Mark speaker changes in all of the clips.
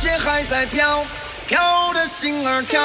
Speaker 1: 雪还在飘飘的心儿跳。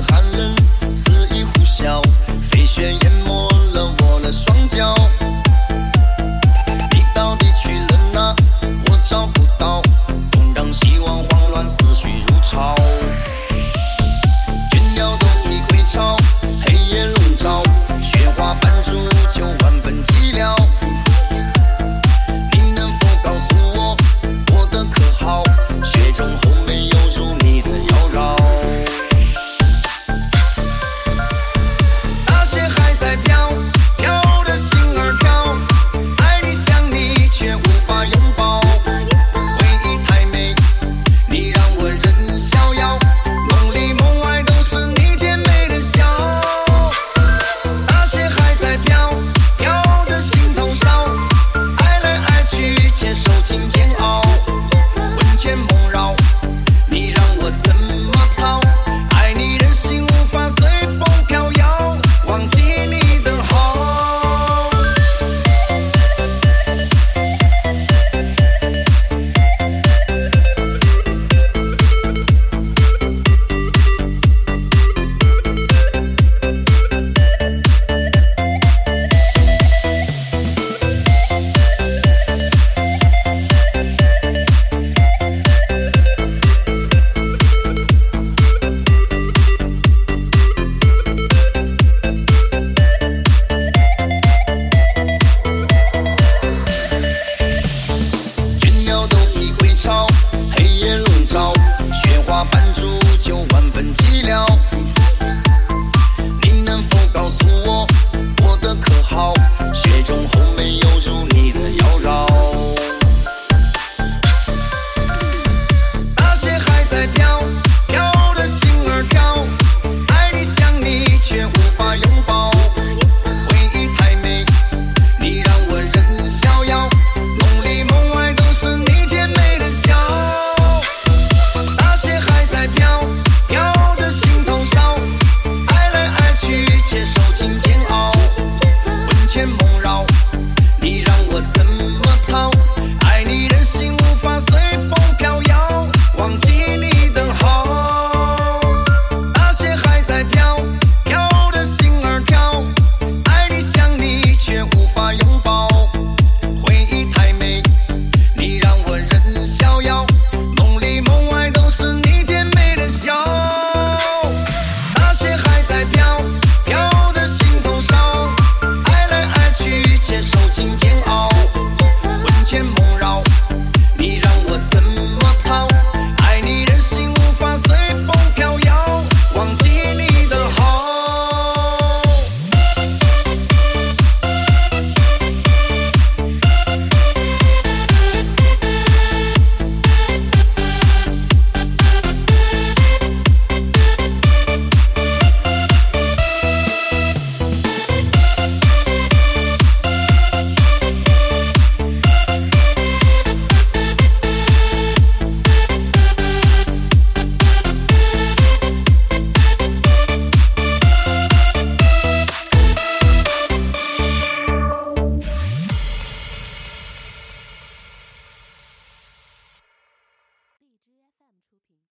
Speaker 1: 寒冷。